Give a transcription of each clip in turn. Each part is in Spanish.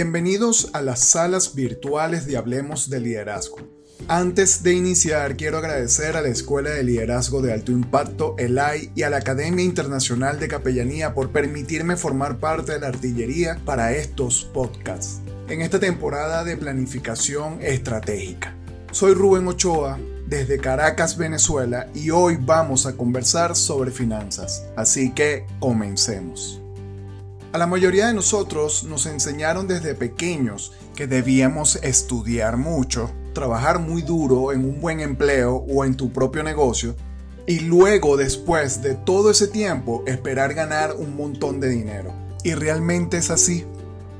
Bienvenidos a las salas virtuales de Hablemos de Liderazgo. Antes de iniciar, quiero agradecer a la Escuela de Liderazgo de Alto Impacto, ELAI, y a la Academia Internacional de Capellanía por permitirme formar parte de la artillería para estos podcasts en esta temporada de planificación estratégica. Soy Rubén Ochoa desde Caracas, Venezuela, y hoy vamos a conversar sobre finanzas. Así que comencemos. A la mayoría de nosotros nos enseñaron desde pequeños que debíamos estudiar mucho, trabajar muy duro en un buen empleo o en tu propio negocio y luego después de todo ese tiempo esperar ganar un montón de dinero. Y realmente es así,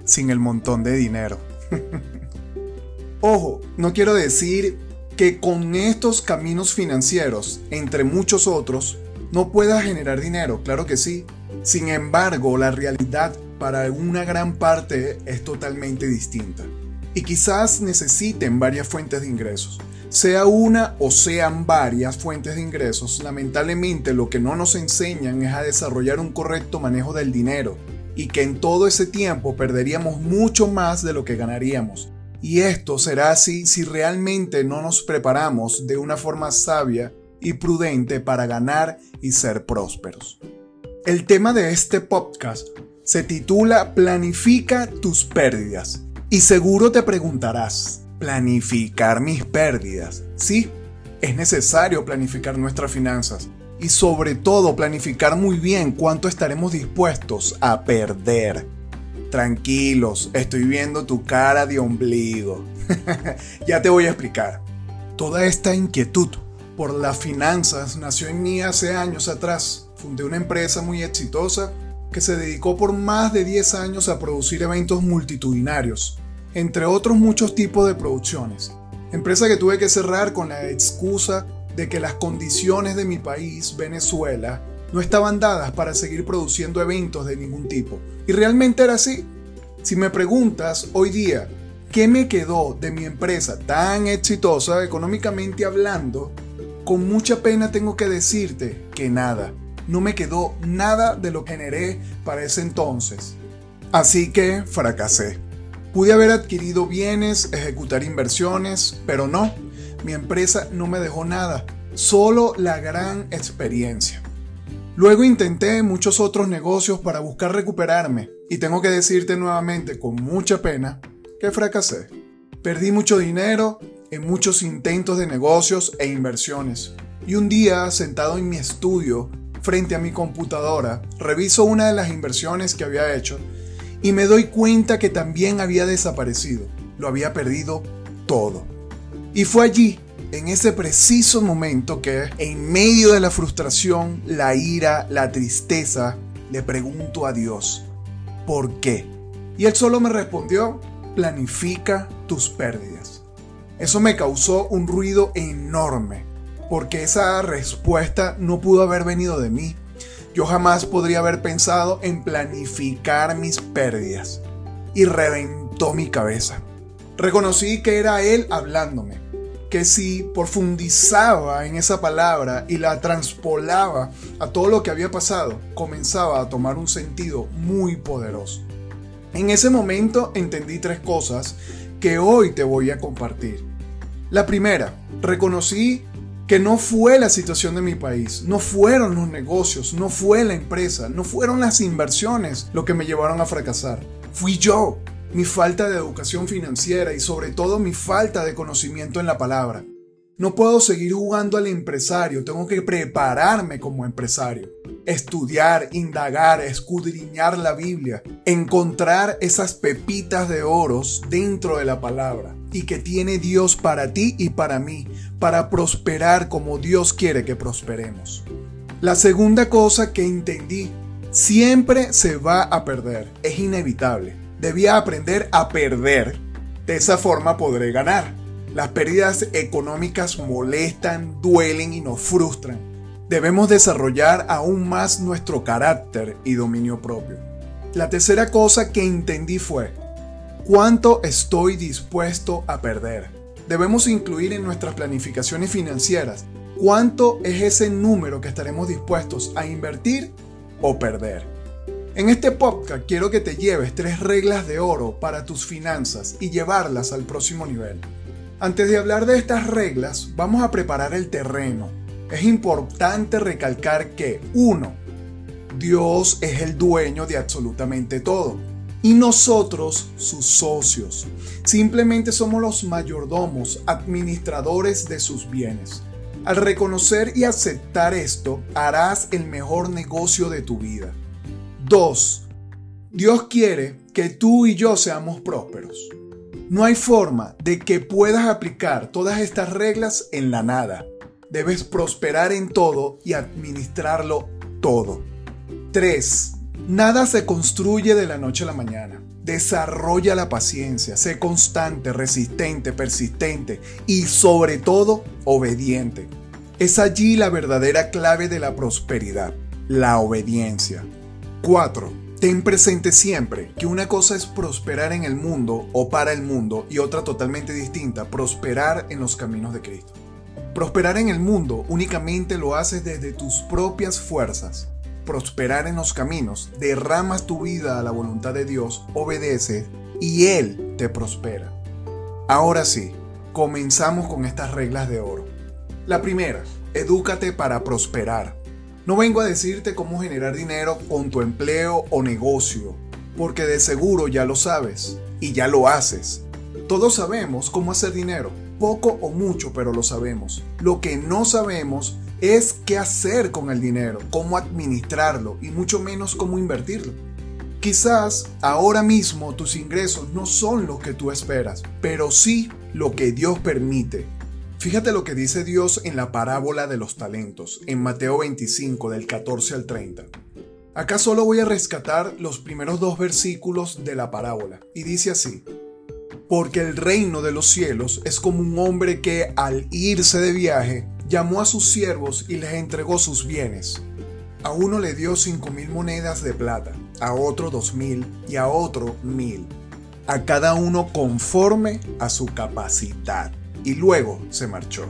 sin el montón de dinero. Ojo, no quiero decir que con estos caminos financieros, entre muchos otros, no puedas generar dinero, claro que sí, sin embargo, la realidad para una gran parte es totalmente distinta. Y quizás necesiten varias fuentes de ingresos. Sea una o sean varias fuentes de ingresos, lamentablemente lo que no nos enseñan es a desarrollar un correcto manejo del dinero y que en todo ese tiempo perderíamos mucho más de lo que ganaríamos. Y esto será así si realmente no nos preparamos de una forma sabia y prudente para ganar y ser prósperos. El tema de este podcast se titula Planifica tus pérdidas. Y seguro te preguntarás, ¿planificar mis pérdidas? Sí, es necesario planificar nuestras finanzas y sobre todo planificar muy bien cuánto estaremos dispuestos a perder. Tranquilos, estoy viendo tu cara de ombligo. ya te voy a explicar. Toda esta inquietud por las finanzas nació en mí hace años atrás fundé una empresa muy exitosa que se dedicó por más de 10 años a producir eventos multitudinarios, entre otros muchos tipos de producciones. Empresa que tuve que cerrar con la excusa de que las condiciones de mi país, Venezuela, no estaban dadas para seguir produciendo eventos de ningún tipo. Y realmente era así. Si me preguntas hoy día, ¿qué me quedó de mi empresa tan exitosa económicamente hablando? Con mucha pena tengo que decirte que nada no me quedó nada de lo que generé para ese entonces. Así que fracasé. Pude haber adquirido bienes, ejecutar inversiones, pero no, mi empresa no me dejó nada, solo la gran experiencia. Luego intenté muchos otros negocios para buscar recuperarme y tengo que decirte nuevamente con mucha pena que fracasé. Perdí mucho dinero en muchos intentos de negocios e inversiones. Y un día, sentado en mi estudio, frente a mi computadora, reviso una de las inversiones que había hecho y me doy cuenta que también había desaparecido. Lo había perdido todo. Y fue allí, en ese preciso momento que, en medio de la frustración, la ira, la tristeza, le pregunto a Dios, ¿por qué? Y él solo me respondió, planifica tus pérdidas. Eso me causó un ruido enorme porque esa respuesta no pudo haber venido de mí. Yo jamás podría haber pensado en planificar mis pérdidas. Y reventó mi cabeza. Reconocí que era él hablándome, que si profundizaba en esa palabra y la transpolaba a todo lo que había pasado, comenzaba a tomar un sentido muy poderoso. En ese momento entendí tres cosas que hoy te voy a compartir. La primera, reconocí que no fue la situación de mi país, no fueron los negocios, no fue la empresa, no fueron las inversiones lo que me llevaron a fracasar. Fui yo, mi falta de educación financiera y sobre todo mi falta de conocimiento en la palabra. No puedo seguir jugando al empresario, tengo que prepararme como empresario. Estudiar, indagar, escudriñar la Biblia, encontrar esas pepitas de oros dentro de la palabra y que tiene Dios para ti y para mí, para prosperar como Dios quiere que prosperemos. La segunda cosa que entendí, siempre se va a perder, es inevitable. Debía aprender a perder, de esa forma podré ganar. Las pérdidas económicas molestan, duelen y nos frustran. Debemos desarrollar aún más nuestro carácter y dominio propio. La tercera cosa que entendí fue, ¿cuánto estoy dispuesto a perder? Debemos incluir en nuestras planificaciones financieras cuánto es ese número que estaremos dispuestos a invertir o perder. En este podcast quiero que te lleves tres reglas de oro para tus finanzas y llevarlas al próximo nivel. Antes de hablar de estas reglas, vamos a preparar el terreno. Es importante recalcar que 1. Dios es el dueño de absolutamente todo y nosotros sus socios. Simplemente somos los mayordomos, administradores de sus bienes. Al reconocer y aceptar esto, harás el mejor negocio de tu vida. 2. Dios quiere que tú y yo seamos prósperos. No hay forma de que puedas aplicar todas estas reglas en la nada. Debes prosperar en todo y administrarlo todo. 3. Nada se construye de la noche a la mañana. Desarrolla la paciencia, sé constante, resistente, persistente y sobre todo obediente. Es allí la verdadera clave de la prosperidad, la obediencia. 4. Ten presente siempre que una cosa es prosperar en el mundo o para el mundo y otra totalmente distinta, prosperar en los caminos de Cristo. Prosperar en el mundo únicamente lo haces desde tus propias fuerzas. Prosperar en los caminos, derramas tu vida a la voluntad de Dios, obedeces y Él te prospera. Ahora sí, comenzamos con estas reglas de oro. La primera, edúcate para prosperar. No vengo a decirte cómo generar dinero con tu empleo o negocio, porque de seguro ya lo sabes y ya lo haces. Todos sabemos cómo hacer dinero, poco o mucho, pero lo sabemos. Lo que no sabemos es qué hacer con el dinero, cómo administrarlo y mucho menos cómo invertirlo. Quizás ahora mismo tus ingresos no son los que tú esperas, pero sí lo que Dios permite Fíjate lo que dice Dios en la parábola de los talentos, en Mateo 25 del 14 al 30. Acá solo voy a rescatar los primeros dos versículos de la parábola, y dice así, porque el reino de los cielos es como un hombre que al irse de viaje llamó a sus siervos y les entregó sus bienes. A uno le dio cinco mil monedas de plata, a otro dos mil y a otro mil, a cada uno conforme a su capacidad y luego se marchó.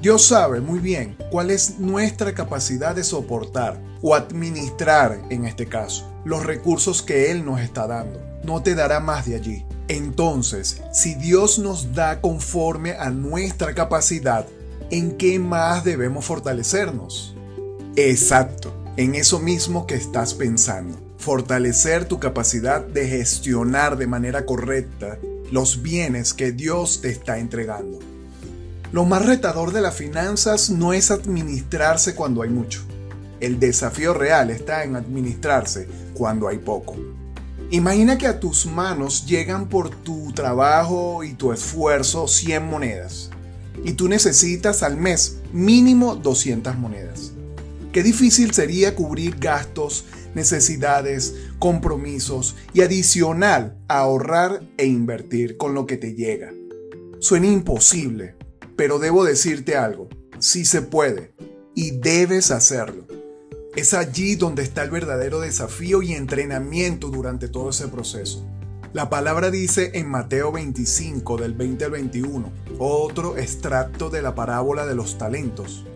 Dios sabe muy bien cuál es nuestra capacidad de soportar o administrar, en este caso, los recursos que Él nos está dando. No te dará más de allí. Entonces, si Dios nos da conforme a nuestra capacidad, ¿en qué más debemos fortalecernos? Exacto, en eso mismo que estás pensando. Fortalecer tu capacidad de gestionar de manera correcta los bienes que Dios te está entregando. Lo más retador de las finanzas no es administrarse cuando hay mucho. El desafío real está en administrarse cuando hay poco. Imagina que a tus manos llegan por tu trabajo y tu esfuerzo 100 monedas y tú necesitas al mes mínimo 200 monedas. Qué difícil sería cubrir gastos, necesidades, compromisos y adicional ahorrar e invertir con lo que te llega. Suena imposible, pero debo decirte algo, sí se puede y debes hacerlo. Es allí donde está el verdadero desafío y entrenamiento durante todo ese proceso. La palabra dice en Mateo 25 del 20 al 21, otro extracto de la parábola de los talentos.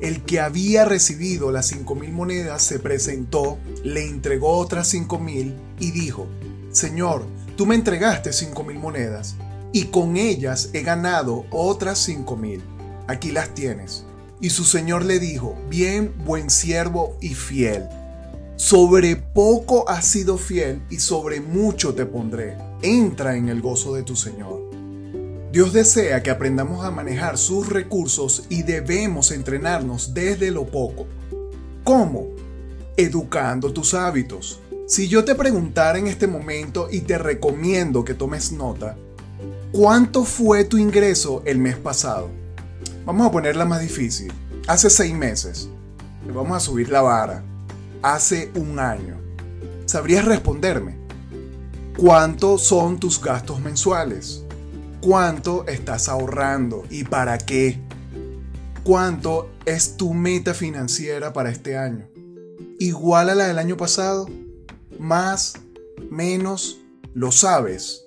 El que había recibido las cinco mil monedas se presentó, le entregó otras cinco mil y dijo, Señor, tú me entregaste cinco mil monedas y con ellas he ganado otras cinco mil. Aquí las tienes. Y su señor le dijo, bien, buen siervo y fiel. Sobre poco has sido fiel y sobre mucho te pondré. Entra en el gozo de tu Señor. Dios desea que aprendamos a manejar sus recursos y debemos entrenarnos desde lo poco. ¿Cómo? Educando tus hábitos. Si yo te preguntara en este momento y te recomiendo que tomes nota, ¿cuánto fue tu ingreso el mes pasado? Vamos a ponerla más difícil. Hace seis meses. Vamos a subir la vara. Hace un año. ¿Sabrías responderme? ¿Cuántos son tus gastos mensuales? ¿Cuánto estás ahorrando y para qué? ¿Cuánto es tu meta financiera para este año? ¿Igual a la del año pasado? ¿Más? ¿Menos? ¿Lo sabes?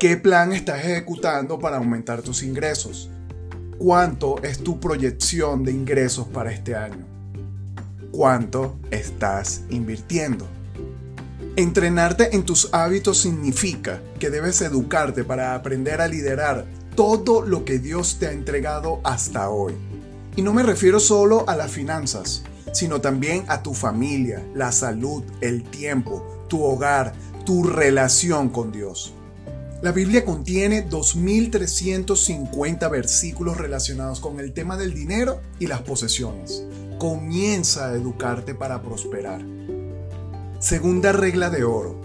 ¿Qué plan estás ejecutando para aumentar tus ingresos? ¿Cuánto es tu proyección de ingresos para este año? ¿Cuánto estás invirtiendo? Entrenarte en tus hábitos significa que debes educarte para aprender a liderar todo lo que Dios te ha entregado hasta hoy. Y no me refiero solo a las finanzas, sino también a tu familia, la salud, el tiempo, tu hogar, tu relación con Dios. La Biblia contiene 2.350 versículos relacionados con el tema del dinero y las posesiones. Comienza a educarte para prosperar. Segunda regla de oro.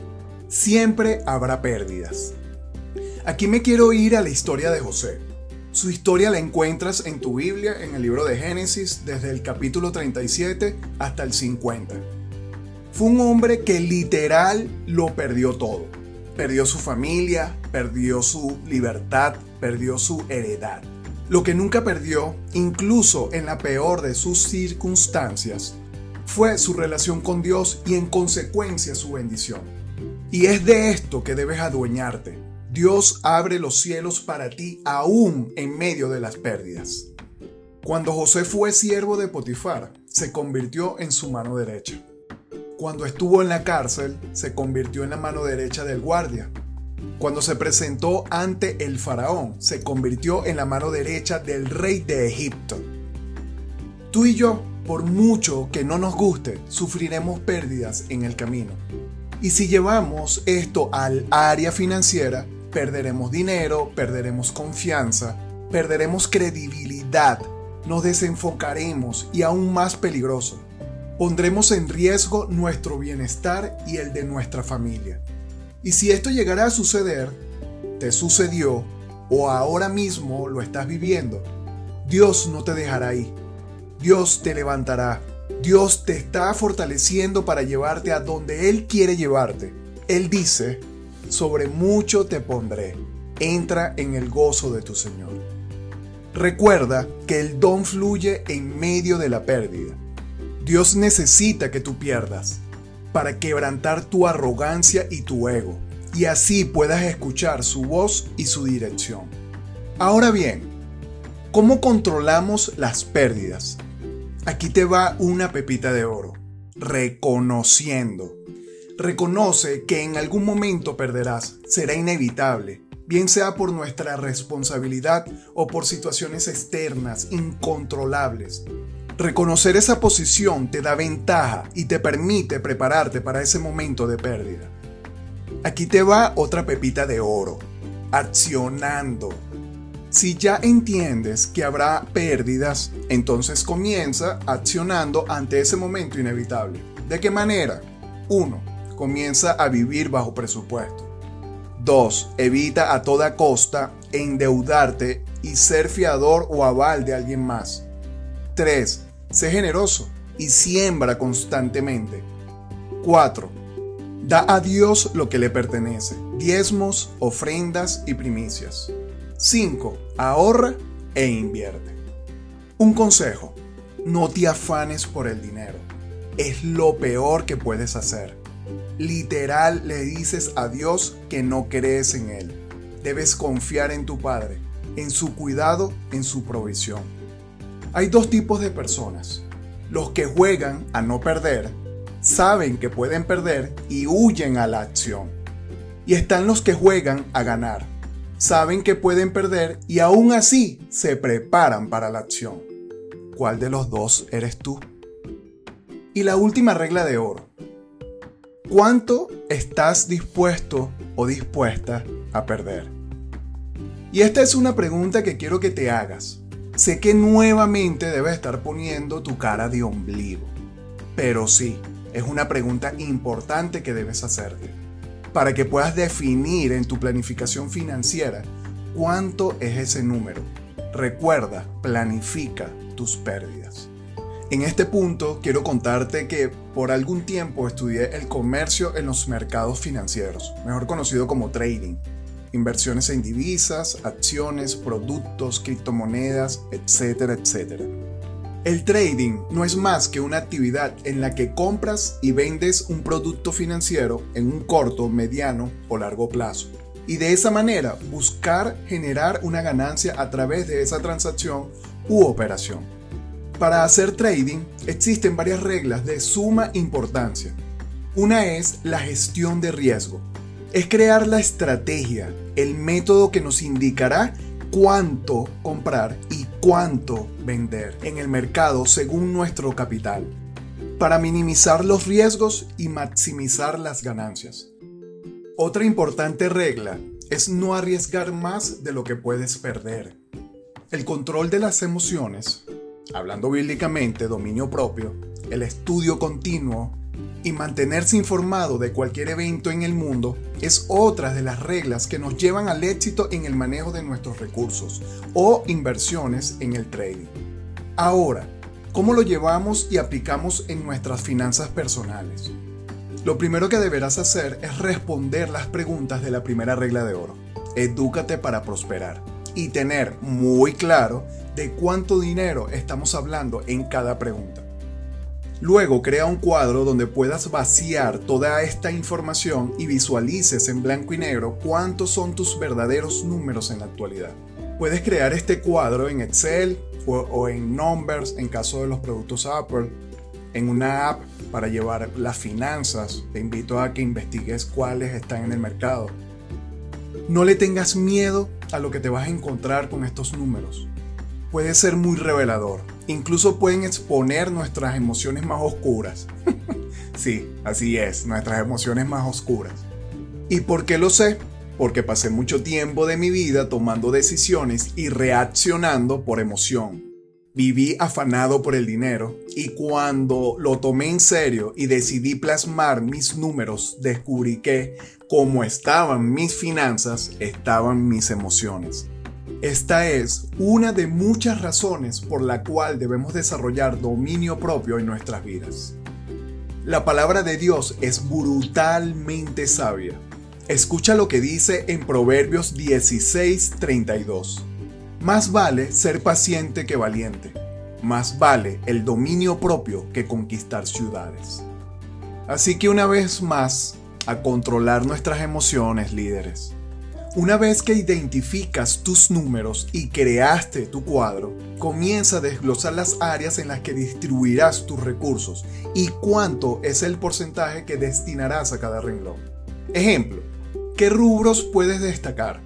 Siempre habrá pérdidas. Aquí me quiero ir a la historia de José. Su historia la encuentras en tu Biblia, en el libro de Génesis, desde el capítulo 37 hasta el 50. Fue un hombre que literal lo perdió todo Perdió su familia, perdió su libertad, perdió su heredad. Lo que nunca perdió, incluso en la peor de sus circunstancias, fue su relación con Dios y en consecuencia su bendición. Y es de esto que debes adueñarte. Dios abre los cielos para ti aún en medio de las pérdidas. Cuando José fue siervo de Potifar, se convirtió en su mano derecha. Cuando estuvo en la cárcel, se convirtió en la mano derecha del guardia. Cuando se presentó ante el faraón, se convirtió en la mano derecha del rey de Egipto. Tú y yo, por mucho que no nos guste, sufriremos pérdidas en el camino. Y si llevamos esto al área financiera, perderemos dinero, perderemos confianza, perderemos credibilidad, nos desenfocaremos y aún más peligroso, pondremos en riesgo nuestro bienestar y el de nuestra familia. Y si esto llegara a suceder, te sucedió o ahora mismo lo estás viviendo, Dios no te dejará ahí. Dios te levantará. Dios te está fortaleciendo para llevarte a donde Él quiere llevarte. Él dice, sobre mucho te pondré. Entra en el gozo de tu Señor. Recuerda que el don fluye en medio de la pérdida. Dios necesita que tú pierdas para quebrantar tu arrogancia y tu ego, y así puedas escuchar su voz y su dirección. Ahora bien, ¿cómo controlamos las pérdidas? Aquí te va una pepita de oro. Reconociendo. Reconoce que en algún momento perderás, será inevitable, bien sea por nuestra responsabilidad o por situaciones externas incontrolables. Reconocer esa posición te da ventaja y te permite prepararte para ese momento de pérdida. Aquí te va otra pepita de oro. Accionando. Si ya entiendes que habrá pérdidas, entonces comienza accionando ante ese momento inevitable. ¿De qué manera? 1. Comienza a vivir bajo presupuesto. 2. Evita a toda costa endeudarte y ser fiador o aval de alguien más. 3. Sé generoso y siembra constantemente. 4. Da a Dios lo que le pertenece, diezmos, ofrendas y primicias. 5. Ahorra e invierte. Un consejo, no te afanes por el dinero. Es lo peor que puedes hacer. Literal le dices a Dios que no crees en Él. Debes confiar en tu Padre, en su cuidado, en su provisión. Hay dos tipos de personas. Los que juegan a no perder, saben que pueden perder y huyen a la acción. Y están los que juegan a ganar. Saben que pueden perder y aún así se preparan para la acción. ¿Cuál de los dos eres tú? Y la última regla de oro. ¿Cuánto estás dispuesto o dispuesta a perder? Y esta es una pregunta que quiero que te hagas Sé que nuevamente debes estar poniendo tu cara de ombligo, pero sí, es una pregunta importante que debes hacerte para que puedas definir en tu planificación financiera cuánto es ese número. Recuerda, planifica tus pérdidas. En este punto quiero contarte que por algún tiempo estudié el comercio en los mercados financieros, mejor conocido como trading. Inversiones en divisas, acciones, productos, criptomonedas, etcétera, etcétera. El trading no es más que una actividad en la que compras y vendes un producto financiero en un corto, mediano o largo plazo. Y de esa manera buscar generar una ganancia a través de esa transacción u operación. Para hacer trading existen varias reglas de suma importancia. Una es la gestión de riesgo. Es crear la estrategia, el método que nos indicará cuánto comprar y cuánto vender en el mercado según nuestro capital, para minimizar los riesgos y maximizar las ganancias. Otra importante regla es no arriesgar más de lo que puedes perder. El control de las emociones, hablando bíblicamente, dominio propio, el estudio continuo y mantenerse informado de cualquier evento en el mundo es otra de las reglas que nos llevan al éxito en el manejo de nuestros recursos o inversiones en el trading. Ahora, ¿cómo lo llevamos y aplicamos en nuestras finanzas personales? Lo primero que deberás hacer es responder las preguntas de la primera regla de oro. Edúcate para prosperar y tener muy claro de cuánto dinero estamos hablando en cada pregunta. Luego crea un cuadro donde puedas vaciar toda esta información y visualices en blanco y negro cuántos son tus verdaderos números en la actualidad. Puedes crear este cuadro en Excel o, en Numbers en caso de los productos Apple, en una app para llevar las finanzas. Te invito a que investigues cuáles están en el mercado. No le tengas miedo a lo que te vas a encontrar con estos números. Puede ser muy revelador incluso pueden exponer nuestras emociones más oscuras. sí, así es, nuestras emociones más oscuras. ¿Y por qué lo sé? Porque pasé mucho tiempo de mi vida tomando decisiones y reaccionando por emoción. Viví afanado por el dinero y cuando lo tomé en serio y decidí plasmar mis números, descubrí que, como estaban mis finanzas, estaban mis emociones. Esta es una de muchas razones por la cual debemos desarrollar dominio propio en nuestras vidas. La palabra de Dios es brutalmente sabia. Escucha lo que dice en Proverbios 16:32. Más vale ser paciente que valiente. Más vale el dominio propio que conquistar ciudades. Así que una vez más, a controlar nuestras emociones, líderes. Una vez que identificas tus números y creaste tu cuadro, comienza a desglosar las áreas en las que distribuirás tus recursos y cuánto es el porcentaje que destinarás a cada renglón. Ejemplo, ¿qué rubros puedes destacar?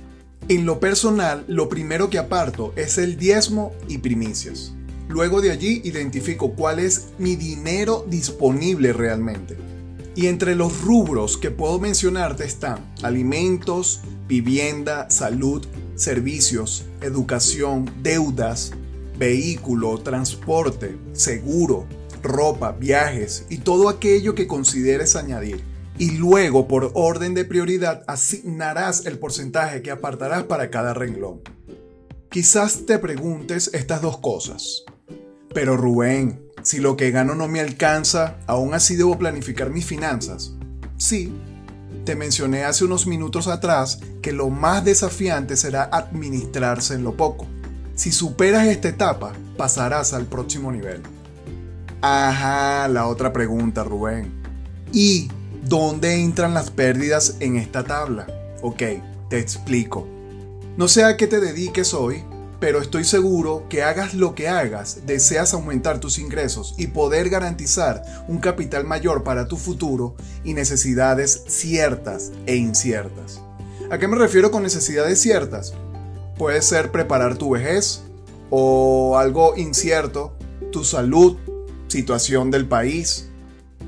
En lo personal, lo primero que aparto es el diezmo y primicias. Luego de allí identifico cuál es mi dinero disponible realmente. Y entre los rubros que puedo mencionarte están alimentos, vivienda, salud, servicios, educación, deudas, vehículo, transporte, seguro, ropa, viajes y todo aquello que consideres añadir. Y luego, por orden de prioridad, asignarás el porcentaje que apartarás para cada renglón. Quizás te preguntes estas dos cosas. Pero Rubén, si lo que gano no me alcanza, ¿aún así debo planificar mis finanzas? Sí, te mencioné hace unos minutos atrás que lo más desafiante será administrarse en lo poco. Si superas esta etapa, pasarás al próximo nivel. Ajá, la otra pregunta, Rubén. ¿Y dónde entran las pérdidas en esta tabla? Ok, te explico. No sé a qué te dediques hoy, pero estoy seguro que hagas lo que hagas, deseas aumentar tus ingresos y poder garantizar un capital mayor para tu futuro y necesidades ciertas e inciertas. ¿A qué me refiero con necesidades ciertas? Puede ser preparar tu vejez o algo incierto, tu salud, situación del país.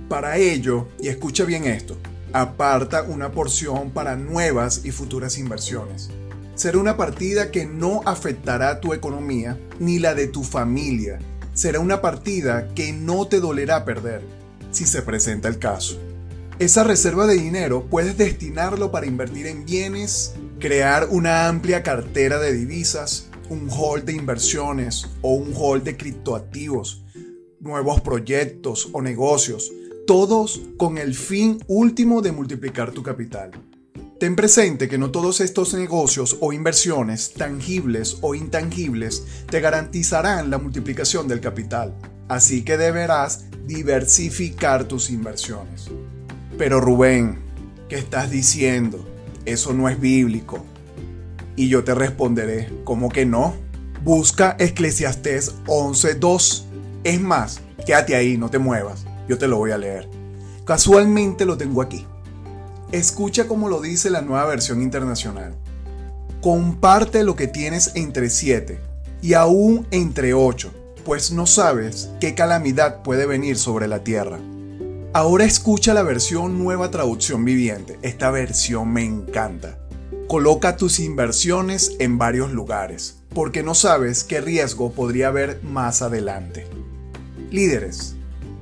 Para ello, y escucha bien esto, aparta una porción para nuevas y futuras inversiones Será una partida que no afectará tu economía ni la de tu familia. Será una partida que no te dolerá perder, si se presenta el caso. Esa reserva de dinero puedes destinarlo para invertir en bienes, crear una amplia cartera de divisas, un hall de inversiones o un hall de criptoactivos, nuevos proyectos o negocios, todos con el fin último de multiplicar tu capital. Ten presente que no todos estos negocios o inversiones, tangibles o intangibles, te garantizarán la multiplicación del capital. Así que deberás diversificar tus inversiones. Pero Rubén, ¿qué estás diciendo? Eso no es bíblico. Y yo te responderé, ¿cómo que no? Busca Eclesiastés 11.2. Es más, quédate ahí, no te muevas. Yo te lo voy a leer. Casualmente lo tengo aquí. Escucha como lo dice la nueva versión internacional. Comparte lo que tienes entre 7 y aún entre 8, pues no sabes qué calamidad puede venir sobre la tierra. Ahora escucha la versión nueva traducción viviente. Esta versión me encanta. Coloca tus inversiones en varios lugares, porque no sabes qué riesgo podría haber más adelante. Líderes,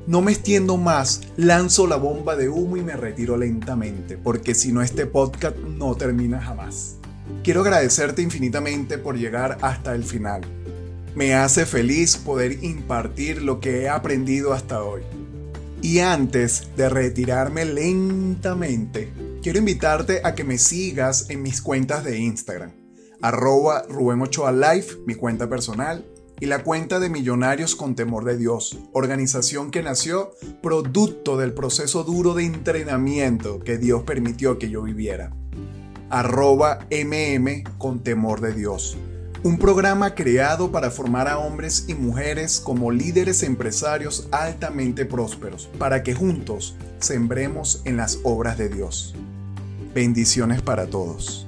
no me extiendo más, lanzo la bomba de humo y me retiro lentamente, porque si no este podcast no termina jamás. Quiero agradecerte infinitamente por llegar hasta el final. Me hace feliz poder impartir lo que he aprendido hasta hoy. Y antes de retirarme lentamente, quiero invitarte a que me sigas en mis cuentas de Instagram, arroba Rubén Ochoa Life, mi cuenta personal, y la cuenta de Millonarios con Temor de Dios, organización que nació producto del proceso duro de entrenamiento que Dios permitió que yo viviera. Arroba MM con Temor de Dios. Un programa creado para formar a hombres y mujeres como líderes empresarios altamente prósperos, para que juntos sembremos en las obras de Dios. Bendiciones para todos.